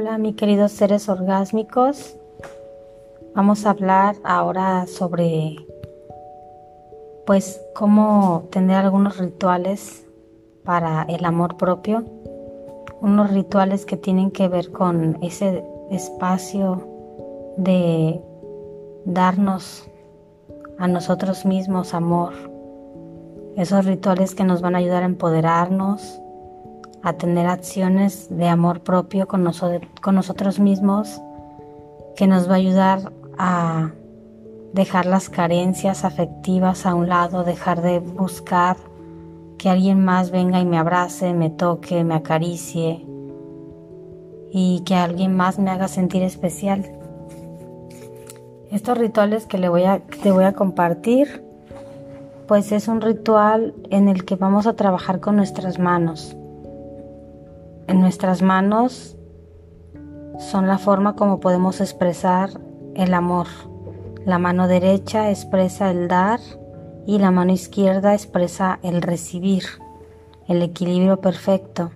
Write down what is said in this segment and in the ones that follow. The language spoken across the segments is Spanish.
Hola, mi queridos seres orgásmicos. Vamos a hablar ahora sobre pues cómo tener algunos rituales para el amor propio, unos rituales que tienen que ver con ese espacio de darnos a nosotros mismos amor, esos rituales que nos van a ayudar a empoderarnos, a tener acciones de amor propio con, nosotros mismos, que nos va a ayudar a dejar las carencias afectivas a un lado, dejar de buscar que alguien más venga y me abrace, me toque, me acaricie y que alguien más me haga sentir especial. Estos rituales que le voy a, te voy a compartir, pues es un ritual en el que vamos a trabajar con nuestras manos. En nuestras manos son la forma como podemos expresar el amor. La mano derecha expresa el dar y la mano izquierda expresa el recibir, el equilibrio perfecto.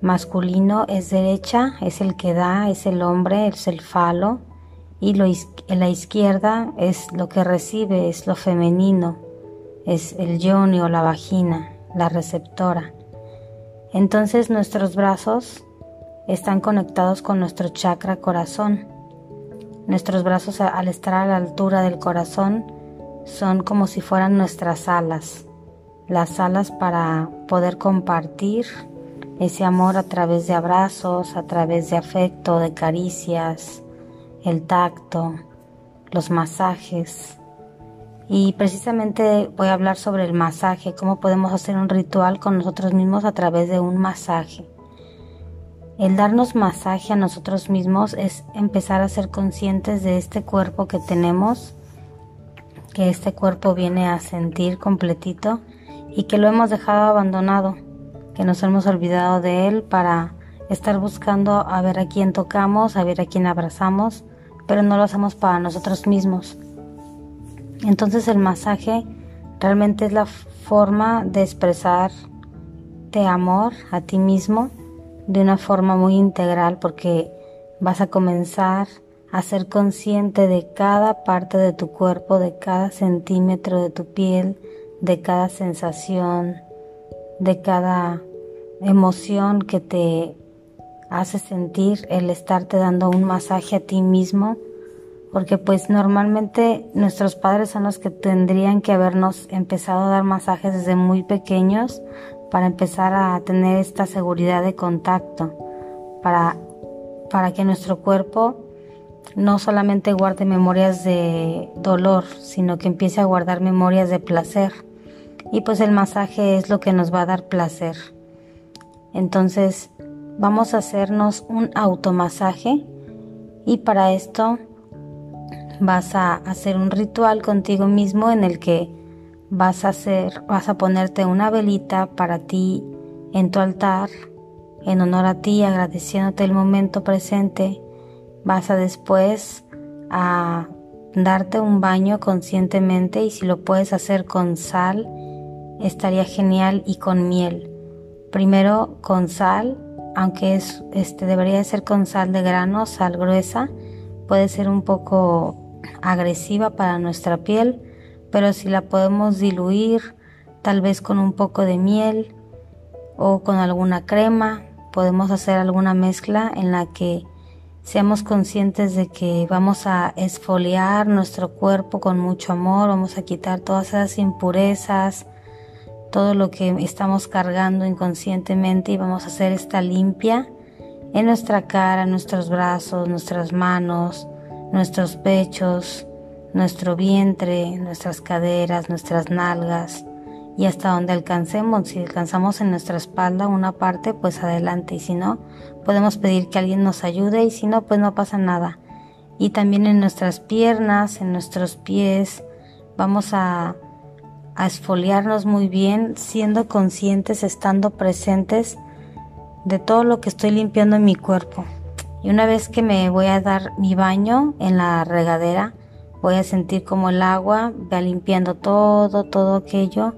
Masculino es derecha, es el que da, es el hombre, es el falo, y lo, la izquierda es lo que recibe, es lo femenino, es el yoni o la vagina, la receptora. Entonces nuestros brazos están conectados con nuestro chakra corazón. Nuestros brazos al estar a la altura del corazón son como si fueran nuestras alas, las alas para poder compartir ese amor a través de abrazos, a través de afecto, de caricias, el tacto, los masajes. Y precisamente voy a hablar sobre el masaje, cómo podemos hacer un ritual con nosotros mismos a través de un masaje. El darnos masaje a nosotros mismos es empezar a ser conscientes de este cuerpo que tenemos, que este cuerpo viene a sentir completito y que lo hemos dejado abandonado, que nos hemos olvidado de él para estar buscando a ver a quién tocamos, a ver a quién abrazamos, pero no lo hacemos para nosotros mismos. Entonces el masaje realmente es la forma de expresar de amor a ti mismo de una forma muy integral porque vas a comenzar a ser consciente de cada parte de tu cuerpo, de cada centímetro de tu piel, de cada sensación, de cada emoción que te hace sentir el estarte dando un masaje a ti mismo porque pues normalmente nuestros padres son los que tendrían que habernos empezado a dar masajes desde muy pequeños para empezar a tener esta seguridad de contacto, para, para que nuestro cuerpo no solamente guarde memorias de dolor, sino que empiece a guardar memorias de placer. Y pues el masaje es lo que nos va a dar placer. Entonces vamos a hacernos un automasaje y para esto vas a hacer un ritual contigo mismo en el que vas a hacer, vas a ponerte una velita para ti en tu altar, en honor a ti, agradeciéndote el momento presente. Vas a después a darte un baño conscientemente y si lo puedes hacer con sal, estaría genial y con miel. Primero con sal, aunque es, este debería ser con sal de grano, sal gruesa, puede ser un poco agresiva para nuestra piel, pero si la podemos diluir tal vez con un poco de miel o con alguna crema, podemos hacer alguna mezcla en la que seamos conscientes de que vamos a esfoliar nuestro cuerpo con mucho amor, vamos a quitar todas esas impurezas, todo lo que estamos cargando inconscientemente y vamos a hacer esta limpia en nuestra cara, nuestros brazos, nuestras manos, nuestros pechos, nuestro vientre, nuestras caderas, nuestras nalgas y hasta donde alcancemos. Si alcanzamos en nuestra espalda una parte, pues adelante y si no, podemos pedir que alguien nos ayude y si no, pues no pasa nada. Y también en nuestras piernas, en nuestros pies, vamos a, a esfoliarnos muy bien, siendo conscientes, estando presentes de todo lo que estoy limpiando en mi cuerpo. Y una vez que me voy a dar mi baño en la regadera, voy a sentir como el agua va limpiando todo, todo aquello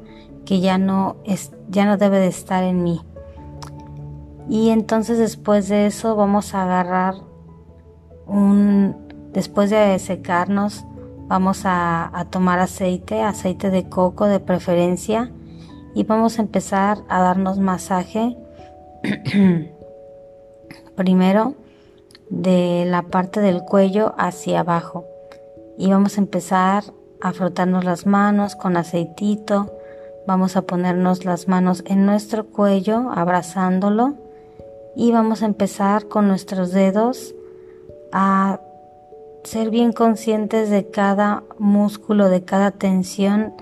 que ya no es, ya no debe de estar en mí. Y entonces después de eso vamos a agarrar un, después de secarnos, vamos a, a tomar aceite, aceite de coco de preferencia, y vamos a empezar a darnos masaje primero de la parte del cuello hacia abajo. Y vamos a empezar a frotarnos las manos con aceitito. Vamos a ponernos las manos en nuestro cuello abrazándolo. Y vamos a empezar con nuestros dedos a ser bien conscientes de cada músculo, de cada tensión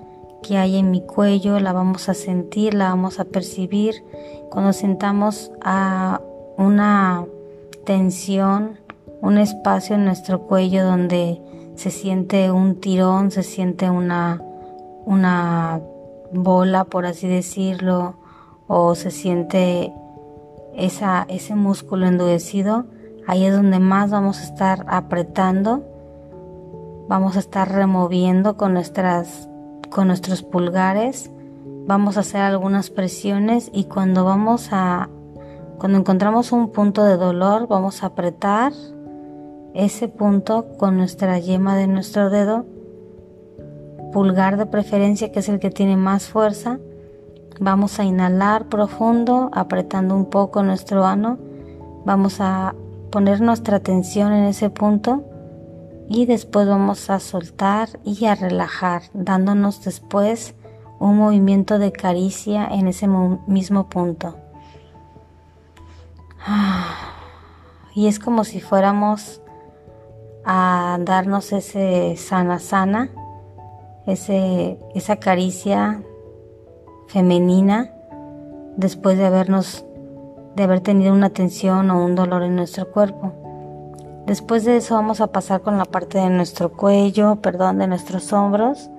que hay en mi cuello, la vamos a sentir, la vamos a percibir. Cuando sentamos a una tensión, un espacio en nuestro cuello donde se siente un tirón, se siente una, una bola, por así decirlo, o se siente esa, ese músculo endurecido, ahí es donde más vamos a estar apretando, vamos a estar removiendo con nuestras con nuestros pulgares, vamos a hacer algunas presiones y cuando vamos a cuando encontramos un punto de dolor, vamos a apretar ese punto con nuestra yema de nuestro dedo, pulgar de preferencia, que es el que tiene más fuerza. Vamos a inhalar profundo, apretando un poco nuestro ano. Vamos a poner nuestra atención en ese punto y después vamos a soltar y a relajar, dándonos después un movimiento de caricia en ese mismo punto. Y es como si fuéramos a darnos ese sana sana, ese, esa caricia femenina después de habernos de haber tenido una tensión o un dolor en nuestro cuerpo. Después de eso vamos a pasar con la parte de nuestro cuello, perdón, de nuestros hombros.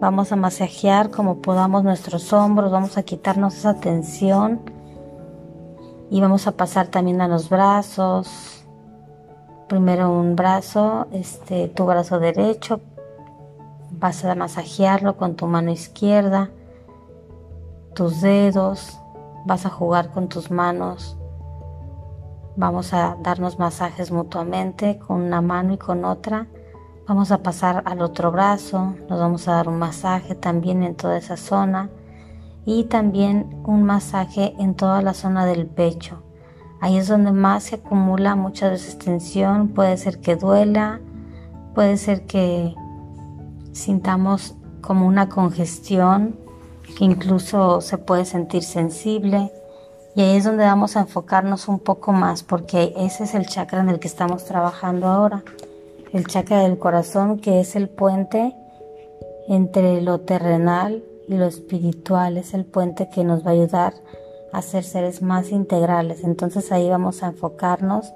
Vamos a masajear como podamos nuestros hombros, vamos a quitarnos esa tensión y vamos a pasar también a los brazos. Primero un brazo, este, tu brazo derecho, vas a masajearlo con tu mano izquierda, tus dedos, vas a jugar con tus manos Vamos a darnos masajes mutuamente con una mano y con otra. Vamos a pasar al otro brazo, nos vamos a dar un masaje también en toda esa zona y también un masaje en toda la zona del pecho. Ahí es donde más se acumula muchas veces tensión, puede ser que duela, puede ser que sintamos como una congestión, que incluso se puede sentir sensible. Y ahí es donde vamos a enfocarnos un poco más, porque ese es el chakra en el que estamos trabajando ahora. El chakra del corazón, que es el puente entre lo terrenal y lo espiritual, es el puente que nos va a ayudar a ser seres más integrales. Entonces ahí vamos a enfocarnos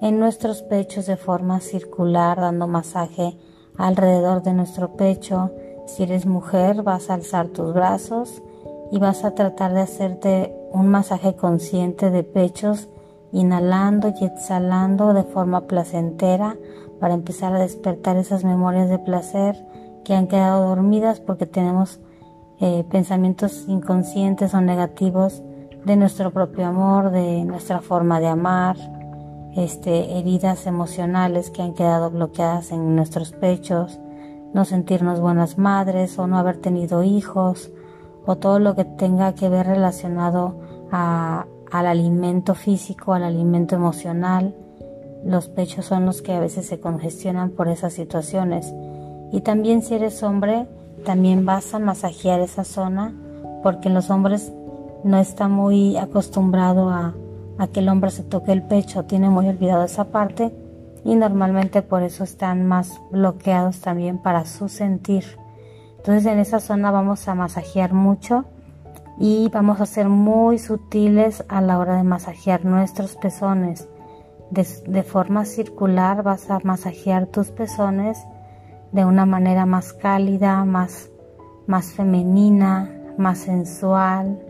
en nuestros pechos de forma circular, dando masaje alrededor de nuestro pecho. Si eres mujer, vas a alzar tus brazos y vas a tratar de hacerte un masaje consciente de pechos, inhalando y exhalando de forma placentera para empezar a despertar esas memorias de placer que han quedado dormidas porque tenemos eh, pensamientos inconscientes o negativos de nuestro propio amor, de nuestra forma de amar, este, heridas emocionales que han quedado bloqueadas en nuestros pechos, no sentirnos buenas madres o no haber tenido hijos o todo lo que tenga que ver relacionado al alimento físico, al alimento emocional. Los pechos son los que a veces se congestionan por esas situaciones. Y también si eres hombre, también vas a masajear esa zona porque los hombres no está muy acostumbrado a, a que el hombre se toque el pecho, tiene muy olvidado esa parte y normalmente por eso están más bloqueados también para su sentir. Entonces en esa zona vamos a masajear mucho y vamos a ser muy sutiles a la hora de masajear nuestros pezones. De, forma circular vas a masajear tus pezones de una manera más cálida, más, más femenina, más sensual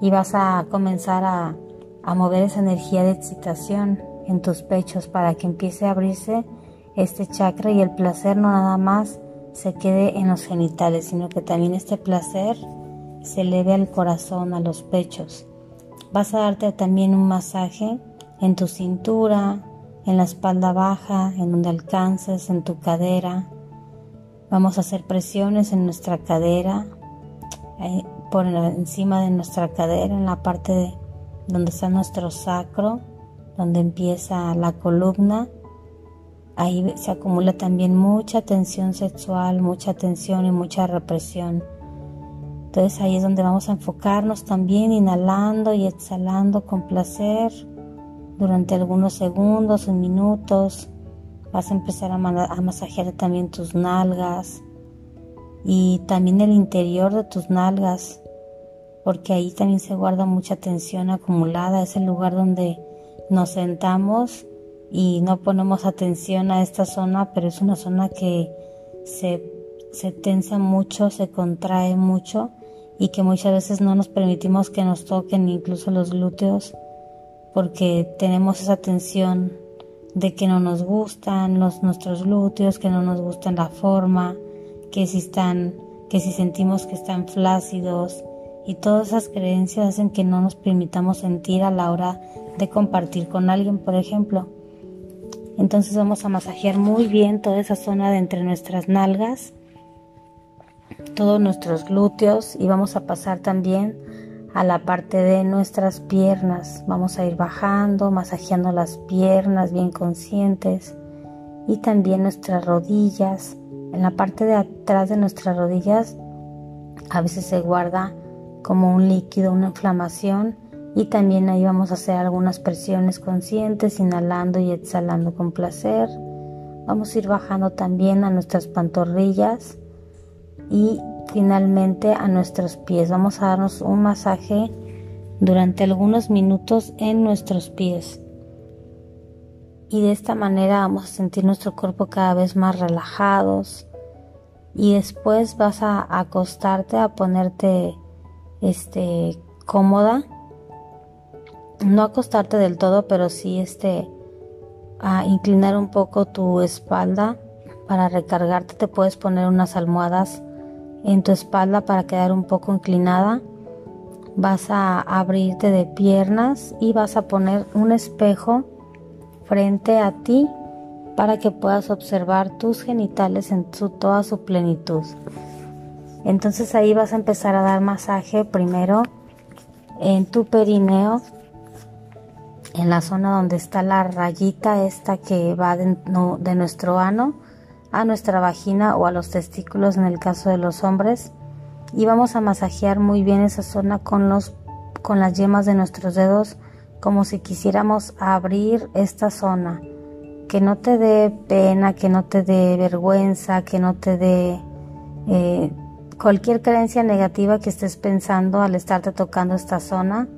y vas a comenzar a, a mover esa energía de excitación en tus pechos para que empiece a abrirse este chakra y el placer no nada más se quede en los genitales, sino que también este placer se eleve al corazón, a los pechos. Vas a darte también un masaje en tu cintura, en la espalda baja, en donde alcances, en tu cadera. Vamos a hacer presiones en nuestra cadera, por encima de nuestra cadera, en la parte de donde está nuestro sacro, donde empieza la columna. Ahí se acumula también mucha tensión sexual, mucha tensión y mucha represión. Entonces ahí es donde vamos a enfocarnos también, inhalando y exhalando con placer durante algunos segundos minutos. Vas a empezar a, masajear también tus nalgas y también el interior de tus nalgas, porque ahí también se guarda mucha tensión acumulada. Es el lugar donde nos sentamos y no ponemos atención a esta zona, pero es una zona que se, se tensa mucho, se contrae mucho y que muchas veces no nos permitimos que nos toquen incluso los glúteos porque tenemos esa tensión de que no nos gustan los, nuestros glúteos, que no nos gusta la forma, que si están, que si sentimos que están flácidos y todas esas creencias hacen que no nos permitamos sentir a la hora de compartir con alguien, por ejemplo. Entonces vamos a masajear muy bien toda esa zona de entre nuestras nalgas, todos nuestros glúteos y vamos a pasar también a la parte de nuestras piernas. Vamos a ir bajando, masajeando las piernas bien conscientes y también nuestras rodillas. En la parte de atrás de nuestras rodillas a veces se guarda como un líquido, una inflamación y también ahí vamos a hacer algunas presiones conscientes, inhalando y exhalando con placer. Vamos a ir bajando también a nuestras pantorrillas y finalmente a nuestros pies. Vamos a darnos un masaje durante algunos minutos en nuestros pies. Y de esta manera vamos a sentir nuestro cuerpo cada vez más relajados. Y después vas a acostarte, a ponerte este cómoda. No acostarte del todo, pero sí este a inclinar un poco tu espalda para recargarte. Te puedes poner unas almohadas en tu espalda para quedar un poco inclinada. Vas a abrirte de piernas y vas a poner un espejo frente a ti para que puedas observar tus genitales en toda su plenitud. Entonces ahí vas a empezar a dar masaje primero en tu perineo, en la zona donde está la rayita esta que va de, de nuestro ano a nuestra vagina o a los testículos en el caso de los hombres y vamos a masajear muy bien esa zona con los con las yemas de nuestros dedos como si quisiéramos abrir esta zona. Que no te dé pena que no te dé vergüenza que no te dé eh, cualquier creencia negativa que estés pensando al estarte tocando esta zona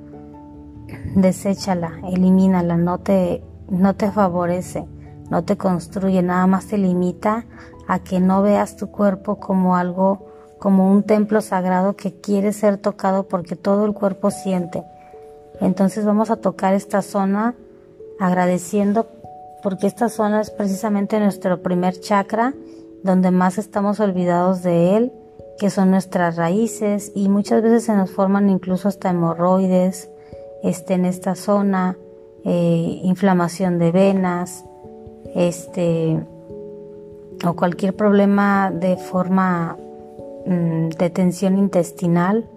deséchala elimínala no te no te favorece no te construye, nada más te limita a que no veas tu cuerpo como algo, como un templo sagrado que quiere ser tocado porque todo el cuerpo siente. Entonces vamos a tocar esta zona agradeciendo porque esta zona es precisamente nuestro primer chakra donde más estamos olvidados de él, que son nuestras raíces y muchas veces se nos forman incluso hasta hemorroides este, en esta zona, eh, inflamación de venas, este o cualquier problema de forma mm, de tensión intestinal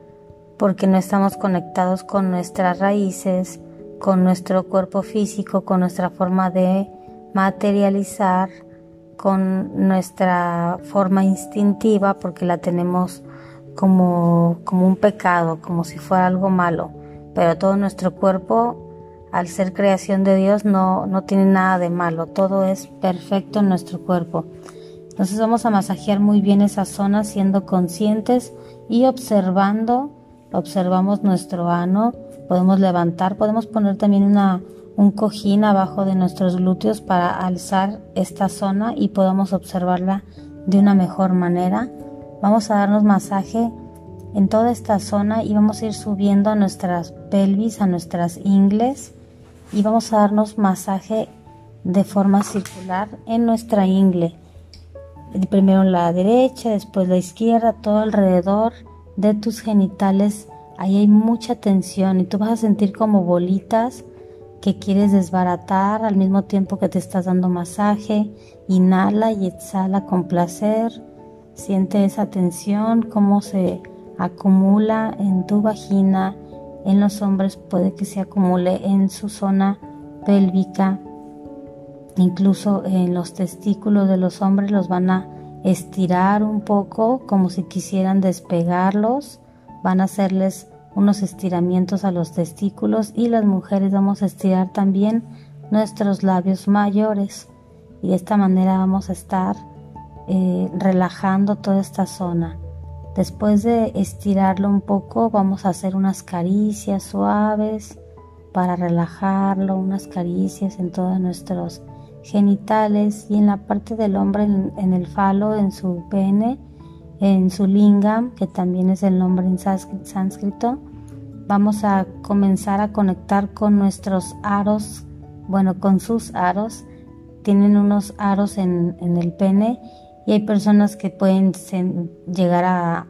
porque no estamos conectados con nuestras raíces, con nuestro cuerpo físico, con nuestra forma de materializar, con nuestra forma instintiva porque la tenemos como, como un pecado, como si fuera algo malo, pero todo nuestro cuerpo al ser creación de Dios no, no tiene nada de malo, todo es perfecto en nuestro cuerpo. Entonces vamos a masajear muy bien esa zona siendo conscientes y observando, observamos nuestro ano, podemos levantar, podemos poner también una, un cojín abajo de nuestros glúteos para alzar esta zona y podamos observarla de una mejor manera. Vamos a darnos masaje en toda esta zona y vamos a ir subiendo a nuestras pelvis, a nuestras ingles y vamos a darnos masaje de forma circular en nuestra ingle. Primero la derecha, después la izquierda, todo alrededor de tus genitales ahí hay mucha tensión y tú vas a sentir como bolitas que quieres desbaratar al mismo tiempo que te estás dando masaje. Inhala y exhala con placer. Siente esa tensión, cómo se acumula en tu vagina. En los hombres puede que se acumule en su zona pélvica. Incluso en los testículos de los hombres los van a estirar un poco como si quisieran despegarlos. Van a hacerles unos estiramientos a los testículos y las mujeres vamos a estirar también nuestros labios mayores y de esta manera vamos a estar eh, relajando toda esta zona. Después de estirarlo un poco vamos a hacer unas caricias suaves para relajarlo, unas caricias en todos nuestros genitales y en la parte del hombre en el falo, en su pene en su lingam, que también es el nombre en sánscrito, vamos a comenzar a conectar con nuestros aros, bueno, con sus aros. Tienen unos aros en, el pene y hay personas que pueden llegar a,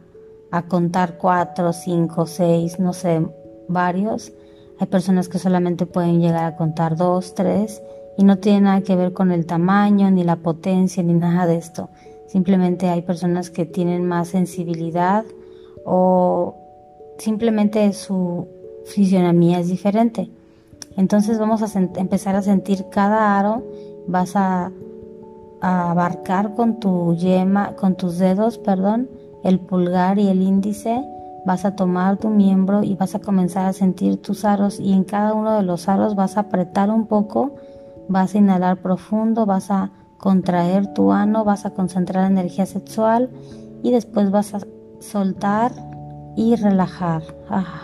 a contar cuatro, cinco, seis, no sé, varios. Hay personas que solamente pueden llegar a contar dos, tres y no tiene nada que ver con el tamaño, ni la potencia, ni nada de esto. Simplemente hay personas que tienen más sensibilidad o simplemente su fisionomía es diferente. Entonces vamos a empezar a sentir cada aro, vas a, abarcar con tu yema, con tus dedos, perdón, el pulgar y el índice, vas a tomar tu miembro y vas a comenzar a sentir tus aros y en cada uno de los aros vas a apretar un poco, vas a inhalar profundo, vas a contraer tu ano, vas a concentrar energía sexual y después vas a soltar y relajar. Ah.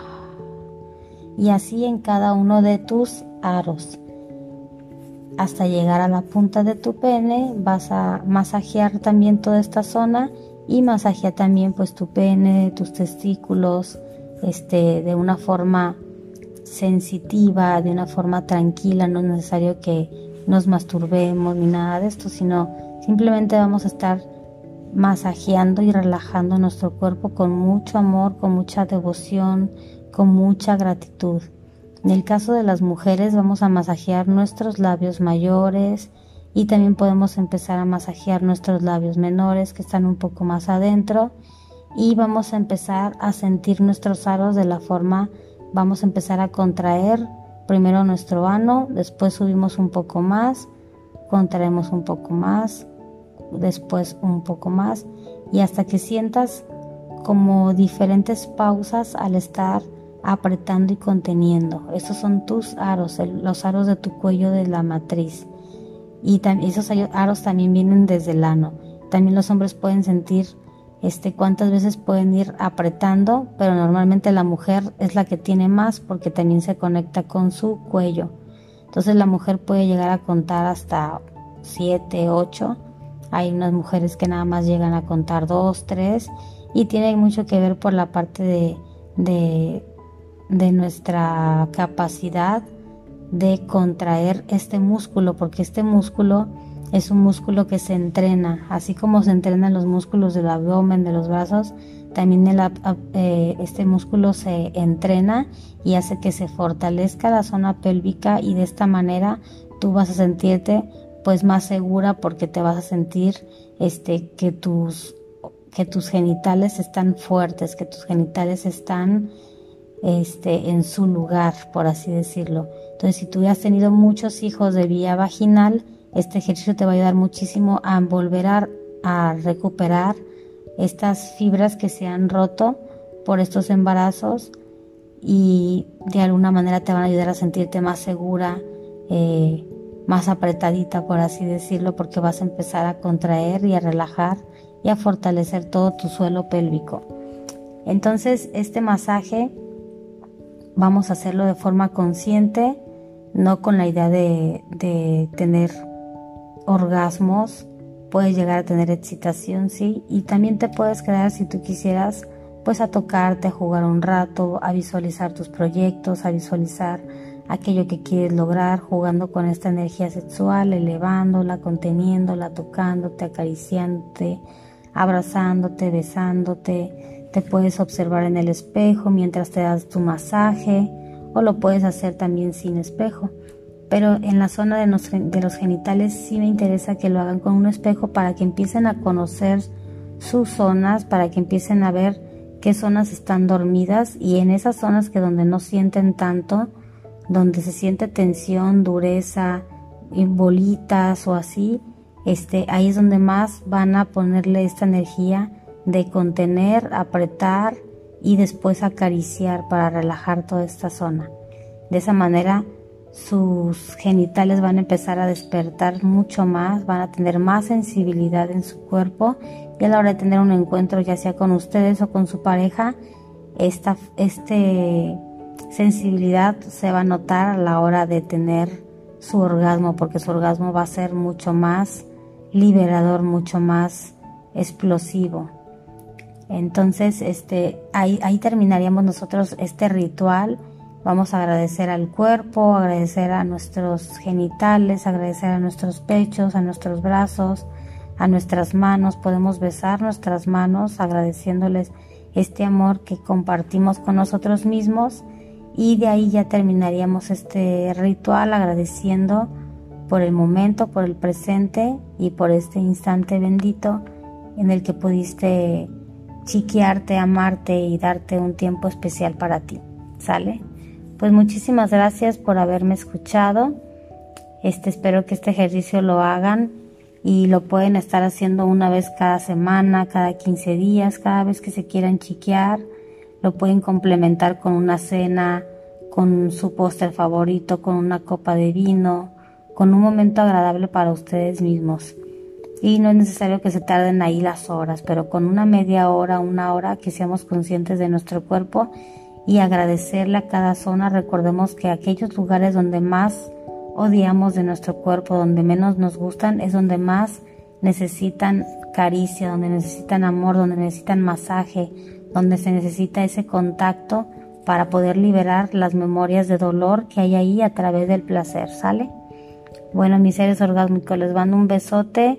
Y así en cada uno de tus aros. Hasta llegar a la punta de tu pene, vas a masajear también toda esta zona y masajear también pues tu pene, tus testículos, este, de una forma sensitiva, de una forma tranquila, no es necesario que nos masturbemos ni nada de esto, sino simplemente vamos a estar masajeando y relajando nuestro cuerpo con mucho amor, con mucha devoción, con mucha gratitud. En el caso de las mujeres vamos a masajear nuestros labios mayores y también podemos empezar a masajear nuestros labios menores que están un poco más adentro. Y vamos a empezar a sentir nuestros aros de la forma, vamos a empezar a contraer Primero nuestro ano, después subimos un poco más, contraemos un poco más, después un poco más. Y hasta que sientas como diferentes pausas al estar apretando y conteniendo. Esos son tus aros, los aros de tu cuello de la matriz. Y esos aros también vienen desde el ano. También los hombres pueden sentir este, cuántas veces pueden ir apretando, pero normalmente la mujer es la que tiene más porque también se conecta con su cuello. Entonces la mujer puede llegar a contar hasta 7, 8. Hay unas mujeres que nada más llegan a contar 2, 3 y tiene mucho que ver por la parte de, de, de nuestra capacidad de contraer este músculo, porque este músculo es un músculo que se entrena, así como se entrenan los músculos del abdomen, de los brazos, también eh, este músculo se entrena y hace que se fortalezca la zona pélvica y de esta manera tú vas a sentirte pues más segura porque te vas a sentir este que tus que tus genitales están fuertes, que tus genitales están este, en su lugar, por así decirlo. Entonces, si tú has tenido muchos hijos de vía vaginal, este ejercicio te va a ayudar muchísimo a volver a, recuperar estas fibras que se han roto por estos embarazos y de alguna manera te van a ayudar a sentirte más segura, eh, más apretadita, por así decirlo, porque vas a empezar a contraer y a relajar y a fortalecer todo tu suelo pélvico. Entonces, este masaje vamos a hacerlo de forma consciente, no con la idea de, tener orgasmos, puedes llegar a tener excitación, sí, y también te puedes quedar si tú quisieras, pues a tocarte, a jugar un rato, a visualizar tus proyectos, a visualizar aquello que quieres lograr, jugando con esta energía sexual, elevándola, conteniéndola, tocándote, acariciándote, abrazándote, besándote, te puedes observar en el espejo mientras te das tu masaje o lo puedes hacer también sin espejo. Pero en la zona de los, genitales sí me interesa que lo hagan con un espejo para que empiecen a conocer sus zonas, para que empiecen a ver qué zonas están dormidas y en esas zonas que donde no sienten tanto, donde se siente tensión, dureza, bolitas o así, este, ahí es donde más van a ponerle esta energía de contener, apretar y después acariciar para relajar toda esta zona. De esa manera sus genitales van a empezar a despertar mucho más, van a tener más sensibilidad en su cuerpo y a la hora de tener un encuentro ya sea con ustedes o con su pareja, esta este sensibilidad se va a notar a la hora de tener su orgasmo porque su orgasmo va a ser mucho más liberador, mucho más explosivo. Entonces, este, ahí, ahí terminaríamos nosotros este ritual. Vamos a agradecer al cuerpo, agradecer a nuestros genitales, agradecer a nuestros pechos, a nuestros brazos, a nuestras manos. Podemos besar nuestras manos agradeciéndoles este amor que compartimos con nosotros mismos y de ahí ya terminaríamos este ritual agradeciendo por el momento, por el presente y por este instante bendito en el que pudiste chiquearte, amarte y darte un tiempo especial para ti. ¿Sale? Pues muchísimas gracias por haberme escuchado. Este espero que este ejercicio lo hagan y lo pueden estar haciendo una vez cada semana, cada 15 días, cada vez que se quieran chiquear. Lo pueden complementar con una cena, con su póster favorito, con una copa de vino, con un momento agradable para ustedes mismos. Y no es necesario que se tarden ahí las horas, pero con una media hora, una hora que seamos conscientes de nuestro cuerpo y agradecerle a cada zona. Recordemos que aquellos lugares donde más odiamos de nuestro cuerpo, donde menos nos gustan, es donde más necesitan caricia, donde necesitan amor, donde necesitan masaje, donde se necesita ese contacto para poder liberar las memorias de dolor que hay ahí a través del placer, ¿sale? Bueno, mis seres orgásmicos, les mando un besote,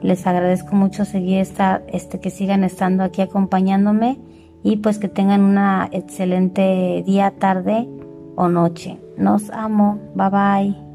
les agradezco mucho seguir esta, este, que sigan estando aquí acompañándome y pues que tengan una excelente día, tarde o noche. Nos amo, bye bye.